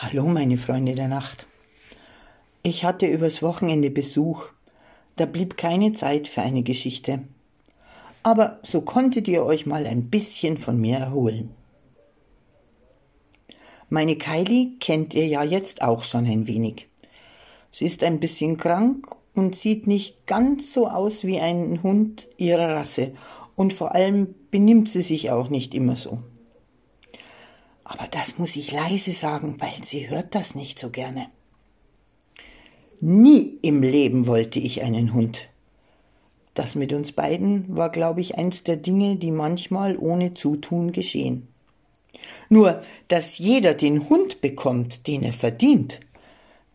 Hallo, meine Freunde der Nacht. Ich hatte übers Wochenende Besuch. Da blieb keine Zeit für eine Geschichte. Aber so konntet ihr euch mal ein bisschen von mir erholen. Meine Kylie kennt ihr ja jetzt auch schon ein wenig. Sie ist ein bisschen krank und sieht nicht ganz so aus wie ein Hund ihrer Rasse und vor allem benimmt sie sich auch nicht immer so. Aber das muss ich leise sagen, weil sie hört das nicht so gerne. Nie im Leben wollte ich einen Hund. Das mit uns beiden war, glaube ich, eins der Dinge, die manchmal ohne Zutun geschehen. Nur, dass jeder den Hund bekommt, den er verdient,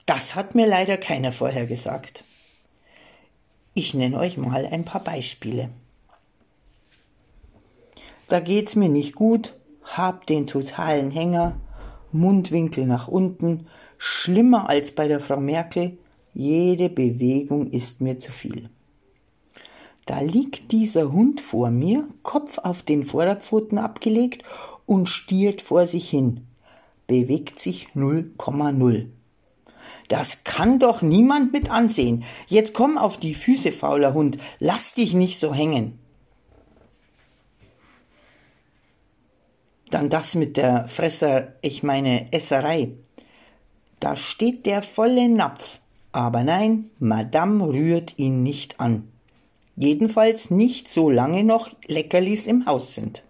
das hat mir leider keiner vorher gesagt. Ich nenne euch mal ein paar Beispiele. Da geht's mir nicht gut hab den totalen Hänger, Mundwinkel nach unten, schlimmer als bei der Frau Merkel, jede Bewegung ist mir zu viel. Da liegt dieser Hund vor mir, Kopf auf den Vorderpfoten abgelegt und stiert vor sich hin, bewegt sich 0,0. Das kann doch niemand mit ansehen. Jetzt komm auf die Füße, fauler Hund, lass dich nicht so hängen. Dann das mit der Fresser, ich meine Esserei. Da steht der volle Napf. Aber nein, Madame rührt ihn nicht an. Jedenfalls nicht solange noch Leckerlis im Haus sind.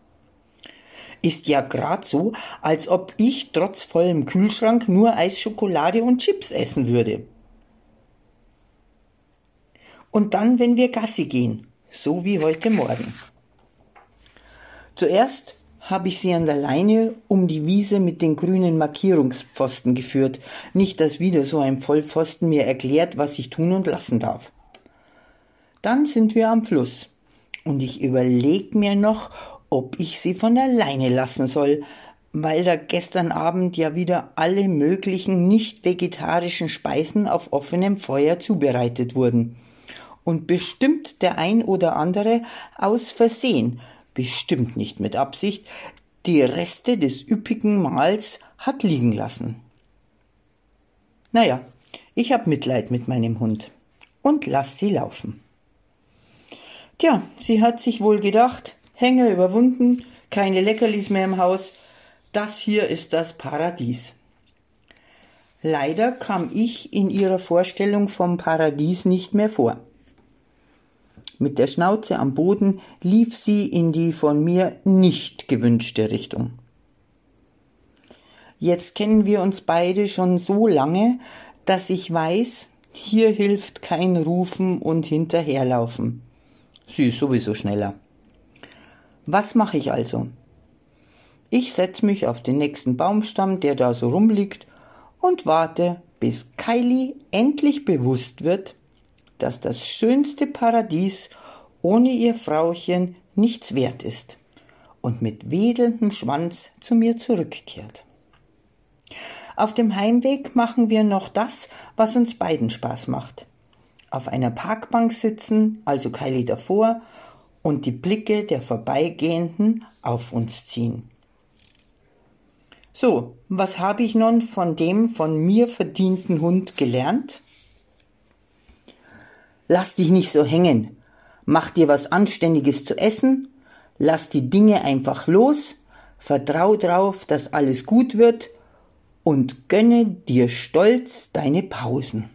Ist ja grad so, als ob ich trotz vollem Kühlschrank nur Eisschokolade und Chips essen würde. Und dann, wenn wir Gassi gehen, so wie heute Morgen. Zuerst habe ich sie an der Leine um die Wiese mit den grünen Markierungspfosten geführt, nicht dass wieder so ein Vollpfosten mir erklärt, was ich tun und lassen darf. Dann sind wir am Fluss, und ich überleg mir noch, ob ich sie von der Leine lassen soll, weil da gestern Abend ja wieder alle möglichen nicht vegetarischen Speisen auf offenem Feuer zubereitet wurden. Und bestimmt der ein oder andere aus Versehen bestimmt nicht mit Absicht, die Reste des üppigen Mahls hat liegen lassen. Naja, ich hab Mitleid mit meinem Hund und lass sie laufen. Tja, sie hat sich wohl gedacht, Hänger überwunden, keine Leckerlis mehr im Haus, das hier ist das Paradies. Leider kam ich in ihrer Vorstellung vom Paradies nicht mehr vor. Mit der Schnauze am Boden lief sie in die von mir nicht gewünschte Richtung. Jetzt kennen wir uns beide schon so lange, dass ich weiß, hier hilft kein Rufen und Hinterherlaufen. Sie ist sowieso schneller. Was mache ich also? Ich setze mich auf den nächsten Baumstamm, der da so rumliegt, und warte, bis Kylie endlich bewusst wird, dass das schönste Paradies ohne ihr Frauchen nichts wert ist und mit wedelndem Schwanz zu mir zurückkehrt. Auf dem Heimweg machen wir noch das, was uns beiden Spaß macht. Auf einer Parkbank sitzen, also Kylie davor, und die Blicke der Vorbeigehenden auf uns ziehen. So, was habe ich nun von dem von mir verdienten Hund gelernt? Lass dich nicht so hängen. Mach dir was Anständiges zu essen. Lass die Dinge einfach los. Vertrau drauf, dass alles gut wird und gönne dir stolz deine Pausen.